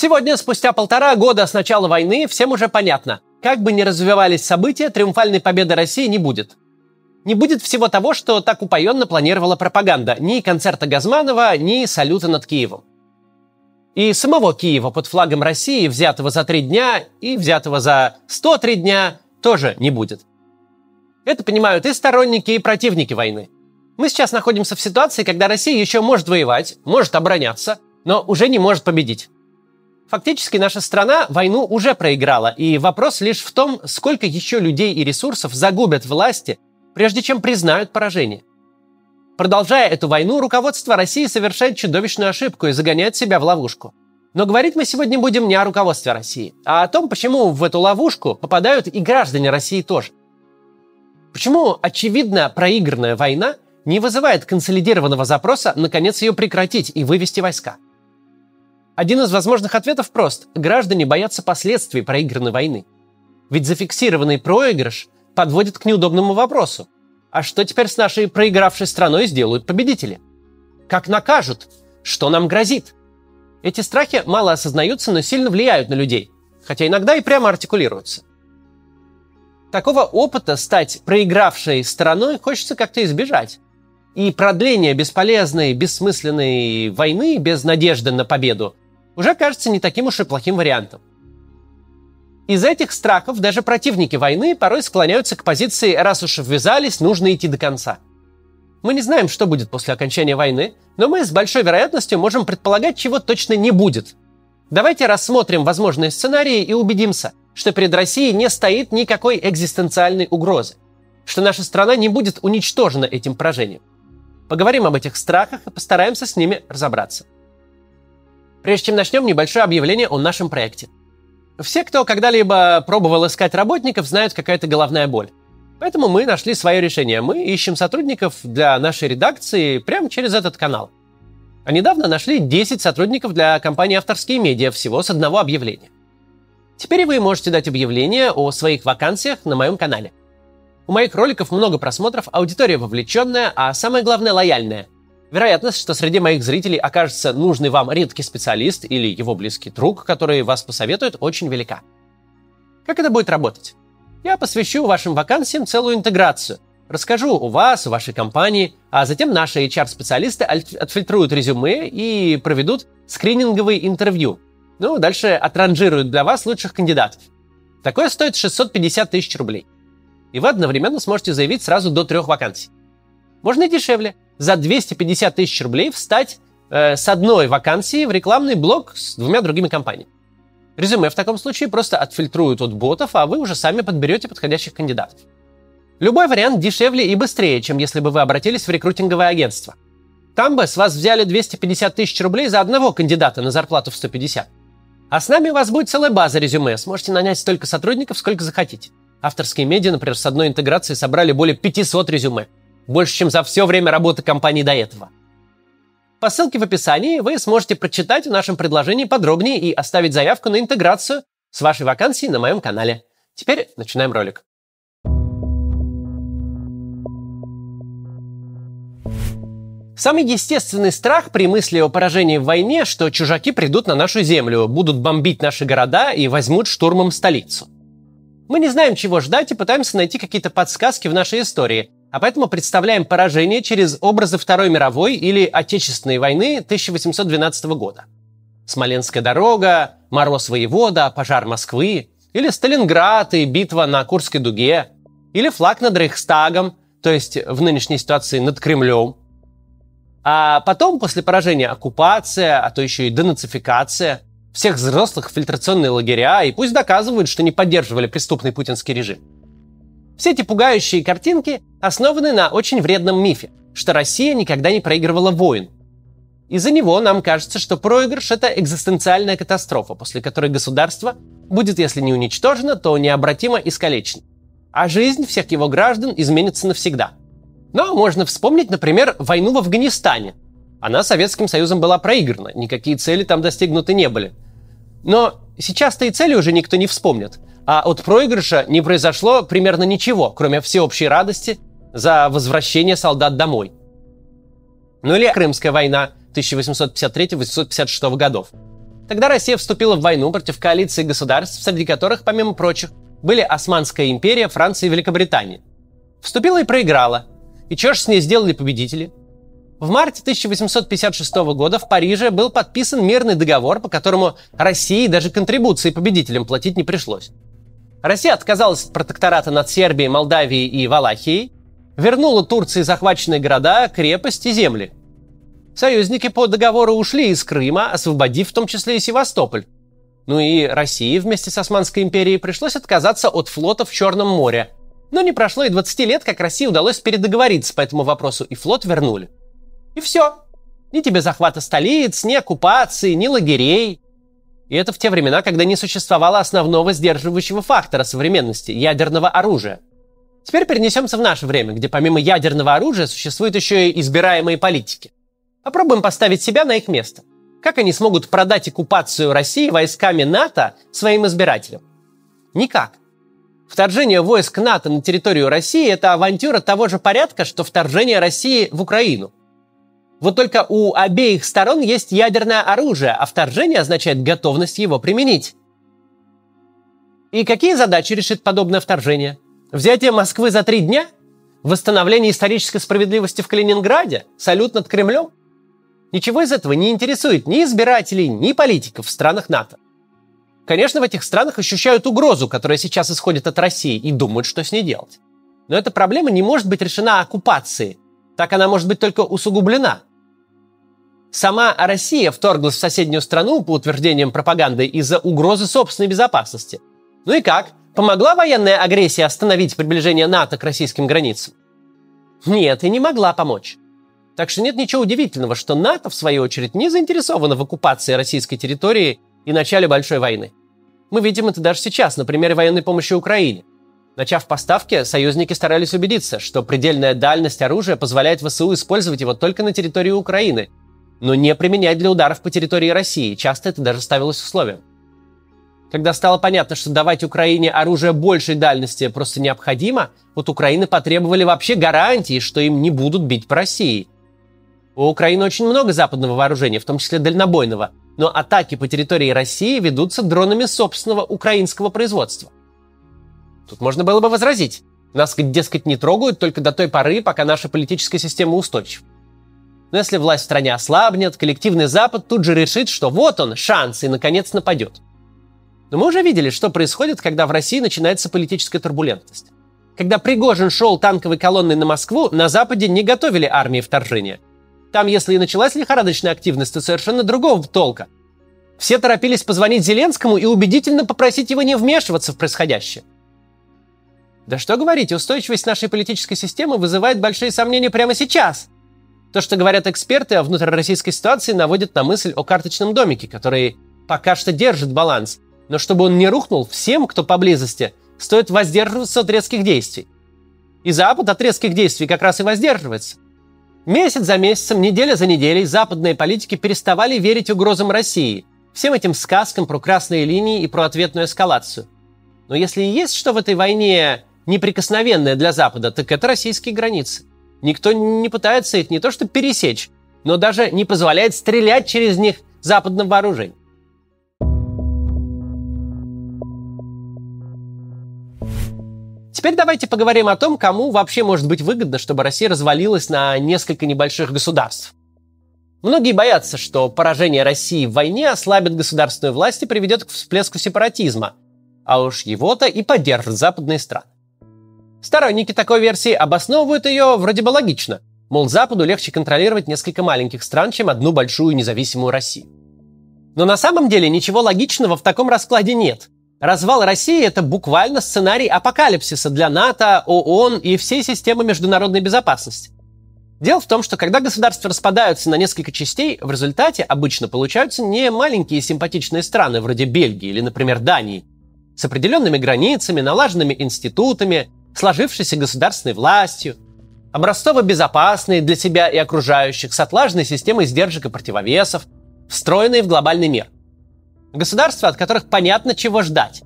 Сегодня, спустя полтора года с начала войны, всем уже понятно, как бы ни развивались события, триумфальной победы России не будет. Не будет всего того, что так упоенно планировала пропаганда. Ни концерта Газманова, ни салюта над Киевом. И самого Киева под флагом России, взятого за три дня и взятого за 103 дня, тоже не будет. Это понимают и сторонники, и противники войны. Мы сейчас находимся в ситуации, когда Россия еще может воевать, может обороняться, но уже не может победить. Фактически наша страна войну уже проиграла, и вопрос лишь в том, сколько еще людей и ресурсов загубят власти, прежде чем признают поражение. Продолжая эту войну, руководство России совершает чудовищную ошибку и загоняет себя в ловушку. Но говорить мы сегодня будем не о руководстве России, а о том, почему в эту ловушку попадают и граждане России тоже. Почему очевидно проигранная война не вызывает консолидированного запроса наконец ее прекратить и вывести войска – один из возможных ответов прост. Граждане боятся последствий проигранной войны. Ведь зафиксированный проигрыш подводит к неудобному вопросу. А что теперь с нашей проигравшей страной сделают победители? Как накажут? Что нам грозит? Эти страхи мало осознаются, но сильно влияют на людей, хотя иногда и прямо артикулируются. Такого опыта стать проигравшей стороной хочется как-то избежать. И продление бесполезной, бессмысленной войны без надежды на победу уже кажется не таким уж и плохим вариантом. Из этих страхов даже противники войны порой склоняются к позиции «раз уж ввязались, нужно идти до конца». Мы не знаем, что будет после окончания войны, но мы с большой вероятностью можем предполагать, чего точно не будет. Давайте рассмотрим возможные сценарии и убедимся, что перед Россией не стоит никакой экзистенциальной угрозы, что наша страна не будет уничтожена этим поражением. Поговорим об этих страхах и постараемся с ними разобраться. Прежде чем начнем, небольшое объявление о нашем проекте. Все, кто когда-либо пробовал искать работников, знают, какая это головная боль. Поэтому мы нашли свое решение. Мы ищем сотрудников для нашей редакции прямо через этот канал. А недавно нашли 10 сотрудников для компании «Авторские медиа» всего с одного объявления. Теперь вы можете дать объявление о своих вакансиях на моем канале. У моих роликов много просмотров, аудитория вовлеченная, а самое главное лояльная – Вероятность, что среди моих зрителей окажется нужный вам редкий специалист или его близкий друг, который вас посоветует, очень велика. Как это будет работать? Я посвящу вашим вакансиям целую интеграцию. Расскажу у вас, у вашей компании, а затем наши HR-специалисты отфильтруют резюме и проведут скрининговые интервью. Ну, дальше отранжируют для вас лучших кандидатов. Такое стоит 650 тысяч рублей. И вы одновременно сможете заявить сразу до трех вакансий. Можно и дешевле – за 250 тысяч рублей встать э, с одной вакансией в рекламный блок с двумя другими компаниями. Резюме в таком случае просто отфильтруют от ботов, а вы уже сами подберете подходящих кандидатов. Любой вариант дешевле и быстрее, чем если бы вы обратились в рекрутинговое агентство. Там бы с вас взяли 250 тысяч рублей за одного кандидата на зарплату в 150. А с нами у вас будет целая база резюме. Сможете нанять столько сотрудников, сколько захотите. Авторские медиа, например, с одной интеграцией собрали более 500 резюме больше, чем за все время работы компании до этого. По ссылке в описании вы сможете прочитать в нашем предложении подробнее и оставить заявку на интеграцию с вашей вакансией на моем канале. Теперь начинаем ролик. Самый естественный страх при мысли о поражении в войне, что чужаки придут на нашу землю, будут бомбить наши города и возьмут штурмом столицу. Мы не знаем, чего ждать и пытаемся найти какие-то подсказки в нашей истории, а поэтому представляем поражение через образы Второй мировой или Отечественной войны 1812 года. Смоленская дорога, Мороз воевода, пожар Москвы, или Сталинград и битва на Курской дуге, или флаг над Рейхстагом, то есть в нынешней ситуации над Кремлем. А потом, после поражения, оккупация, а то еще и денацификация, всех взрослых в фильтрационные лагеря, и пусть доказывают, что не поддерживали преступный путинский режим. Все эти пугающие картинки основаны на очень вредном мифе, что Россия никогда не проигрывала войн. Из-за него нам кажется, что проигрыш – это экзистенциальная катастрофа, после которой государство будет, если не уничтожено, то необратимо искалечено. А жизнь всех его граждан изменится навсегда. Но можно вспомнить, например, войну в Афганистане. Она Советским Союзом была проиграна, никакие цели там достигнуты не были. Но сейчас-то и цели уже никто не вспомнит – а от проигрыша не произошло примерно ничего, кроме всеобщей радости за возвращение солдат домой. Ну или Крымская война 1853-1856 годов. Тогда Россия вступила в войну против коалиции государств, среди которых, помимо прочих, были Османская империя, Франция и Великобритания. Вступила и проиграла. И что ж с ней сделали победители? В марте 1856 года в Париже был подписан мирный договор, по которому России даже контрибуции победителям платить не пришлось. Россия отказалась от протектората над Сербией, Молдавией и Валахией, вернула Турции захваченные города, крепости, земли. Союзники по договору ушли из Крыма, освободив в том числе и Севастополь. Ну и России вместе с Османской империей пришлось отказаться от флота в Черном море. Но не прошло и 20 лет, как России удалось передоговориться по этому вопросу, и флот вернули. И все. Ни тебе захвата столиц, ни оккупации, ни лагерей. И это в те времена, когда не существовало основного сдерживающего фактора современности – ядерного оружия. Теперь перенесемся в наше время, где помимо ядерного оружия существуют еще и избираемые политики. Попробуем поставить себя на их место. Как они смогут продать оккупацию России войсками НАТО своим избирателям? Никак. Вторжение войск НАТО на территорию России – это авантюра того же порядка, что вторжение России в Украину. Вот только у обеих сторон есть ядерное оружие, а вторжение означает готовность его применить. И какие задачи решит подобное вторжение? Взятие Москвы за три дня? Восстановление исторической справедливости в Калининграде? Салют над Кремлем? Ничего из этого не интересует ни избирателей, ни политиков в странах НАТО. Конечно, в этих странах ощущают угрозу, которая сейчас исходит от России, и думают, что с ней делать. Но эта проблема не может быть решена оккупацией. Так она может быть только усугублена. Сама Россия вторглась в соседнюю страну по утверждениям пропаганды из-за угрозы собственной безопасности. Ну и как? Помогла военная агрессия остановить приближение НАТО к российским границам? Нет, и не могла помочь. Так что нет ничего удивительного, что НАТО, в свою очередь, не заинтересовано в оккупации российской территории и начале большой войны. Мы видим это даже сейчас, на примере военной помощи Украине. Начав поставки, союзники старались убедиться, что предельная дальность оружия позволяет ВСУ использовать его только на территории Украины, но не применять для ударов по территории России. Часто это даже ставилось условием. Когда стало понятно, что давать Украине оружие большей дальности просто необходимо, вот Украины потребовали вообще гарантии, что им не будут бить по России – у Украины очень много западного вооружения, в том числе дальнобойного, но атаки по территории России ведутся дронами собственного украинского производства. Тут можно было бы возразить. Нас, дескать, не трогают только до той поры, пока наша политическая система устойчива. Но если власть в стране ослабнет, коллективный Запад тут же решит, что вот он, шанс, и наконец нападет. Но мы уже видели, что происходит, когда в России начинается политическая турбулентность. Когда Пригожин шел танковой колонной на Москву, на Западе не готовили армии вторжения. Там, если и началась лихорадочная активность, то совершенно другого толка. Все торопились позвонить Зеленскому и убедительно попросить его не вмешиваться в происходящее. Да что говорить, устойчивость нашей политической системы вызывает большие сомнения прямо сейчас. То, что говорят эксперты о внутрироссийской ситуации, наводит на мысль о карточном домике, который пока что держит баланс. Но чтобы он не рухнул, всем, кто поблизости, стоит воздерживаться от резких действий. И Запад от резких действий как раз и воздерживается. Месяц за месяцем, неделя за неделей западные политики переставали верить угрозам России, всем этим сказкам про красные линии и про ответную эскалацию. Но если и есть что в этой войне неприкосновенное для Запада, так это российские границы. Никто не пытается их не то что пересечь, но даже не позволяет стрелять через них западным вооружением. Теперь давайте поговорим о том, кому вообще может быть выгодно, чтобы Россия развалилась на несколько небольших государств. Многие боятся, что поражение России в войне ослабит государственную власть и приведет к всплеску сепаратизма, а уж его-то и поддержат западные страны. Сторонники такой версии обосновывают ее вроде бы логично, мол, Западу легче контролировать несколько маленьких стран, чем одну большую независимую Россию. Но на самом деле ничего логичного в таком раскладе нет – Развал России – это буквально сценарий апокалипсиса для НАТО, ООН и всей системы международной безопасности. Дело в том, что когда государства распадаются на несколько частей, в результате обычно получаются не маленькие симпатичные страны вроде Бельгии или, например, Дании, с определенными границами, налаженными институтами, сложившейся государственной властью, образцово-безопасные для себя и окружающих, с отлаженной системой сдержек и противовесов, встроенные в глобальный мир – Государства, от которых понятно, чего ждать.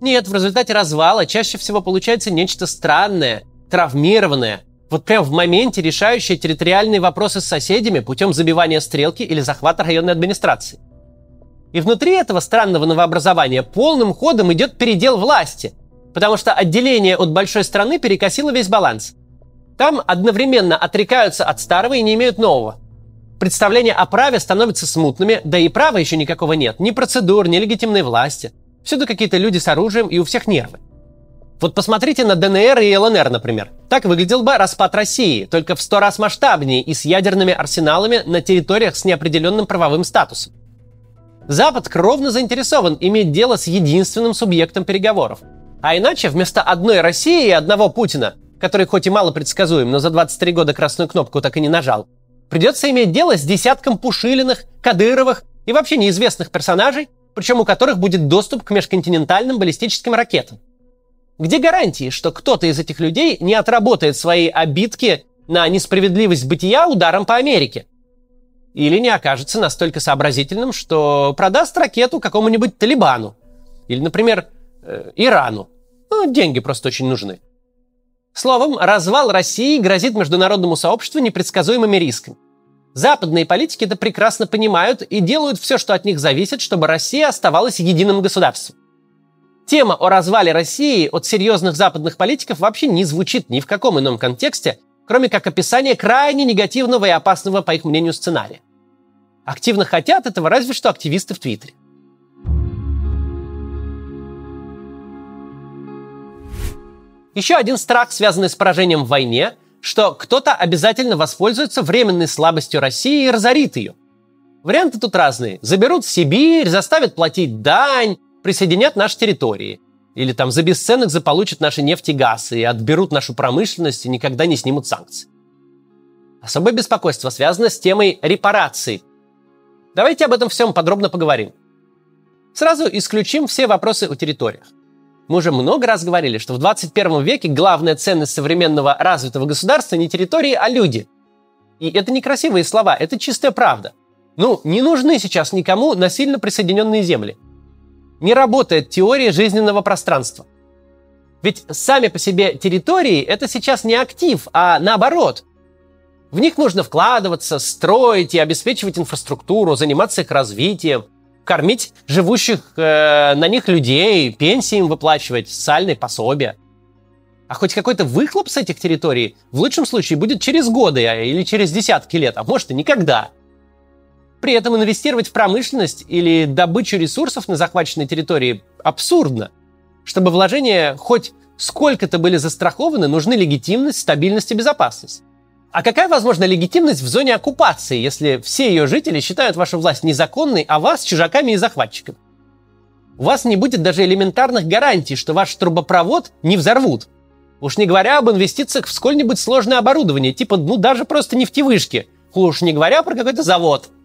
Нет, в результате развала чаще всего получается нечто странное, травмированное, вот прям в моменте решающее территориальные вопросы с соседями путем забивания стрелки или захвата районной администрации. И внутри этого странного новообразования полным ходом идет передел власти, потому что отделение от большой страны перекосило весь баланс. Там одновременно отрекаются от старого и не имеют нового. Представления о праве становятся смутными, да и права еще никакого нет. Ни процедур, ни легитимной власти. Всюду какие-то люди с оружием и у всех нервы. Вот посмотрите на ДНР и ЛНР, например. Так выглядел бы распад России, только в сто раз масштабнее и с ядерными арсеналами на территориях с неопределенным правовым статусом. Запад кровно заинтересован иметь дело с единственным субъектом переговоров. А иначе вместо одной России и одного Путина, который хоть и мало предсказуем, но за 23 года красную кнопку так и не нажал, придется иметь дело с десятком Пушилиных, Кадыровых и вообще неизвестных персонажей, причем у которых будет доступ к межконтинентальным баллистическим ракетам. Где гарантии, что кто-то из этих людей не отработает свои обидки на несправедливость бытия ударом по Америке? Или не окажется настолько сообразительным, что продаст ракету какому-нибудь Талибану? Или, например, э, Ирану? Ну, деньги просто очень нужны. Словом, развал России грозит международному сообществу непредсказуемыми рисками. Западные политики это прекрасно понимают и делают все, что от них зависит, чтобы Россия оставалась единым государством. Тема о развале России от серьезных западных политиков вообще не звучит ни в каком ином контексте, кроме как описание крайне негативного и опасного, по их мнению, сценария. Активно хотят этого разве что активисты в Твиттере. Еще один страх, связанный с поражением в войне, что кто-то обязательно воспользуется временной слабостью России и разорит ее. Варианты тут разные. Заберут Сибирь, заставят платить дань, присоединят наши территории. Или там за бесценок заполучат наши нефть и газ и отберут нашу промышленность и никогда не снимут санкции. Особое беспокойство связано с темой репараций. Давайте об этом всем подробно поговорим. Сразу исключим все вопросы о территориях. Мы уже много раз говорили, что в 21 веке главная ценность современного развитого государства не территории, а люди. И это не красивые слова, это чистая правда. Ну, не нужны сейчас никому насильно присоединенные земли – не работает теория жизненного пространства. Ведь сами по себе территории – это сейчас не актив, а наоборот. В них нужно вкладываться, строить и обеспечивать инфраструктуру, заниматься их развитием, кормить живущих э, на них людей, пенсии им выплачивать, социальные пособия. А хоть какой-то выхлоп с этих территорий в лучшем случае будет через годы а, или через десятки лет, а может и никогда – при этом инвестировать в промышленность или добычу ресурсов на захваченной территории абсурдно. Чтобы вложения хоть сколько-то были застрахованы, нужны легитимность, стабильность и безопасность. А какая возможна легитимность в зоне оккупации, если все ее жители считают вашу власть незаконной, а вас чужаками и захватчиками? У вас не будет даже элементарных гарантий, что ваш трубопровод не взорвут. Уж не говоря об инвестициях в сколь-нибудь сложное оборудование, типа, ну, даже просто нефтевышки. Уж не говоря про какой-то завод –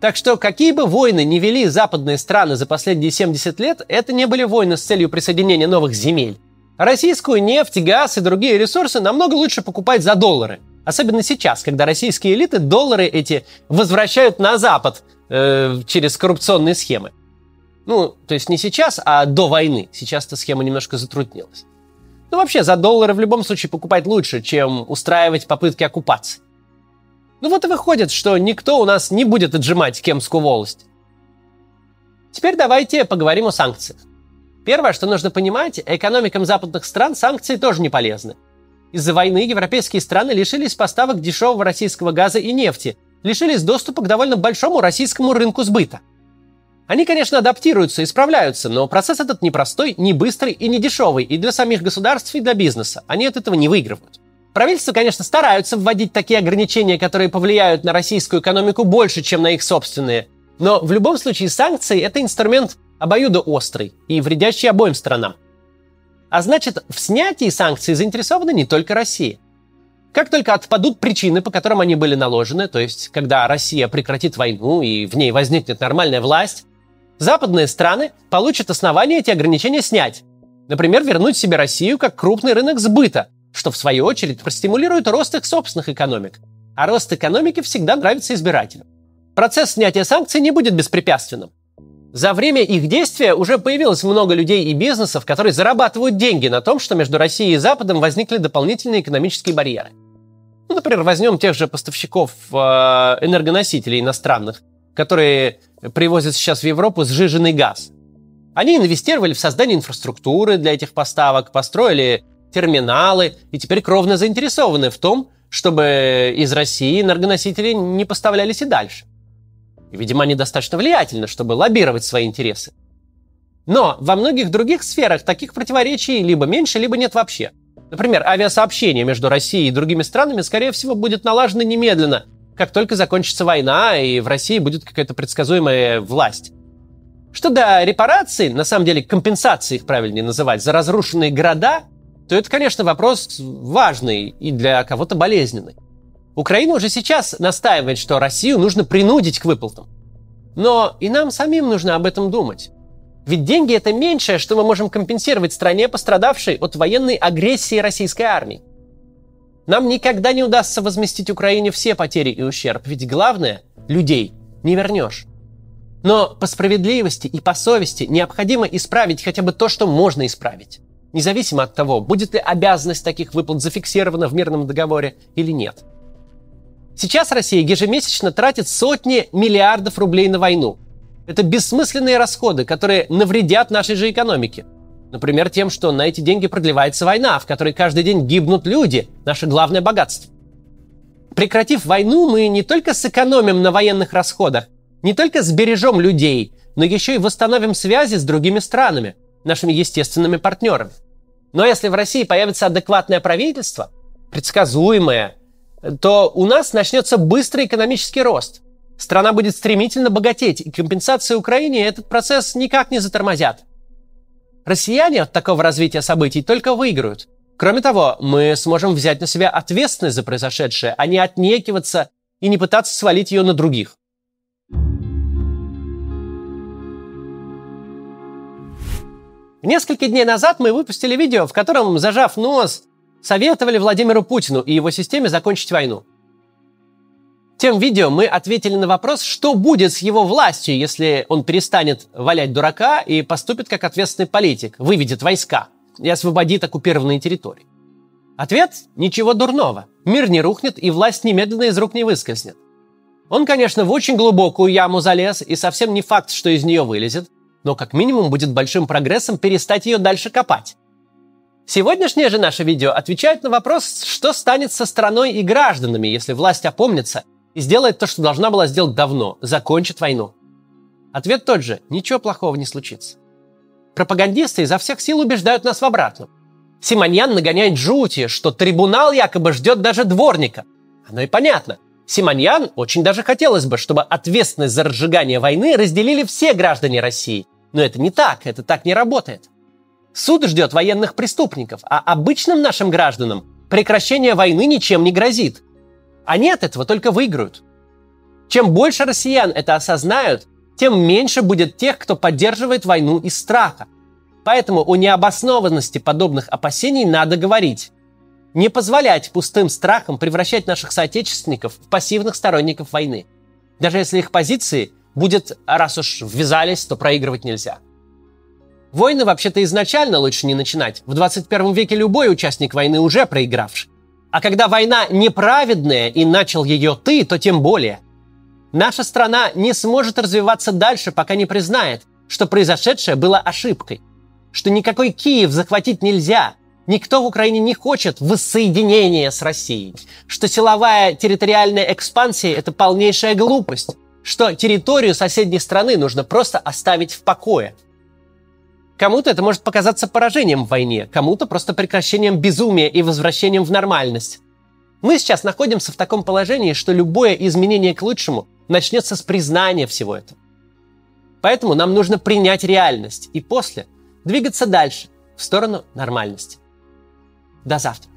так что какие бы войны не вели западные страны за последние 70 лет, это не были войны с целью присоединения новых земель. Российскую нефть, газ и другие ресурсы намного лучше покупать за доллары. Особенно сейчас, когда российские элиты доллары эти возвращают на Запад э, через коррупционные схемы. Ну, то есть не сейчас, а до войны. Сейчас эта схема немножко затруднилась. Ну, вообще, за доллары в любом случае покупать лучше, чем устраивать попытки оккупации. Ну вот и выходит, что никто у нас не будет отжимать Кемскую волость. Теперь давайте поговорим о санкциях. Первое, что нужно понимать, экономикам западных стран санкции тоже не полезны. Из-за войны европейские страны лишились поставок дешевого российского газа и нефти, лишились доступа к довольно большому российскому рынку сбыта. Они, конечно, адаптируются и справляются, но процесс этот непростой, не быстрый и не дешевый и для самих государств, и для бизнеса. Они от этого не выигрывают. Правительства, конечно, стараются вводить такие ограничения, которые повлияют на российскую экономику больше, чем на их собственные. Но в любом случае санкции – это инструмент обоюдоострый и вредящий обоим сторонам. А значит, в снятии санкций заинтересована не только Россия. Как только отпадут причины, по которым они были наложены, то есть когда Россия прекратит войну и в ней возникнет нормальная власть, западные страны получат основания эти ограничения снять. Например, вернуть себе Россию как крупный рынок сбыта, что в свою очередь простимулирует рост их собственных экономик. А рост экономики всегда нравится избирателям. Процесс снятия санкций не будет беспрепятственным. За время их действия уже появилось много людей и бизнесов, которые зарабатывают деньги на том, что между Россией и Западом возникли дополнительные экономические барьеры. Ну, например, возьмем тех же поставщиков э, энергоносителей иностранных, которые привозят сейчас в Европу сжиженный газ. Они инвестировали в создание инфраструктуры для этих поставок, построили терминалы и теперь кровно заинтересованы в том, чтобы из России энергоносители не поставлялись и дальше. Видимо, они достаточно влиятельны, чтобы лоббировать свои интересы. Но во многих других сферах таких противоречий либо меньше, либо нет вообще. Например, авиасообщение между Россией и другими странами, скорее всего, будет налажено немедленно, как только закончится война и в России будет какая-то предсказуемая власть. Что до репараций, на самом деле компенсации их правильнее называть, за разрушенные города, то это, конечно, вопрос важный и для кого-то болезненный. Украина уже сейчас настаивает, что Россию нужно принудить к выплатам. Но и нам самим нужно об этом думать. Ведь деньги это меньшее, что мы можем компенсировать стране, пострадавшей от военной агрессии российской армии. Нам никогда не удастся возместить Украине все потери и ущерб, ведь главное – людей не вернешь. Но по справедливости и по совести необходимо исправить хотя бы то, что можно исправить. Независимо от того, будет ли обязанность таких выплат зафиксирована в мирном договоре или нет. Сейчас Россия ежемесячно тратит сотни миллиардов рублей на войну. Это бессмысленные расходы, которые навредят нашей же экономике – Например, тем, что на эти деньги продлевается война, в которой каждый день гибнут люди, наше главное богатство. Прекратив войну, мы не только сэкономим на военных расходах, не только сбережем людей, но еще и восстановим связи с другими странами, нашими естественными партнерами. Но если в России появится адекватное правительство, предсказуемое, то у нас начнется быстрый экономический рост. Страна будет стремительно богатеть, и компенсации Украине этот процесс никак не затормозят. Россияне от такого развития событий только выиграют. Кроме того, мы сможем взять на себя ответственность за произошедшее, а не отнекиваться и не пытаться свалить ее на других. Несколько дней назад мы выпустили видео, в котором, зажав нос, советовали Владимиру Путину и его системе закончить войну. Тем видео мы ответили на вопрос, что будет с его властью, если он перестанет валять дурака и поступит как ответственный политик, выведет войска и освободит оккупированные территории. Ответ – ничего дурного. Мир не рухнет и власть немедленно из рук не выскользнет. Он, конечно, в очень глубокую яму залез, и совсем не факт, что из нее вылезет, но как минимум будет большим прогрессом перестать ее дальше копать. Сегодняшнее же наше видео отвечает на вопрос, что станет со страной и гражданами, если власть опомнится – и сделает то, что должна была сделать давно – закончит войну. Ответ тот же – ничего плохого не случится. Пропагандисты изо всех сил убеждают нас в обратном. Симоньян нагоняет жути, что трибунал якобы ждет даже дворника. Оно и понятно. Симоньян очень даже хотелось бы, чтобы ответственность за разжигание войны разделили все граждане России. Но это не так, это так не работает. Суд ждет военных преступников, а обычным нашим гражданам прекращение войны ничем не грозит. Они от этого только выиграют. Чем больше россиян это осознают, тем меньше будет тех, кто поддерживает войну из страха. Поэтому о необоснованности подобных опасений надо говорить. Не позволять пустым страхам превращать наших соотечественников в пассивных сторонников войны. Даже если их позиции будет, раз уж ввязались, то проигрывать нельзя. Войны вообще-то изначально лучше не начинать. В 21 веке любой участник войны уже проигравший. А когда война неправедная и начал ее ты, то тем более. Наша страна не сможет развиваться дальше, пока не признает, что произошедшее было ошибкой. Что никакой Киев захватить нельзя. Никто в Украине не хочет воссоединения с Россией. Что силовая территориальная экспансия – это полнейшая глупость. Что территорию соседней страны нужно просто оставить в покое – Кому-то это может показаться поражением в войне, кому-то просто прекращением безумия и возвращением в нормальность. Мы сейчас находимся в таком положении, что любое изменение к лучшему начнется с признания всего этого. Поэтому нам нужно принять реальность и после двигаться дальше, в сторону нормальности. До завтра.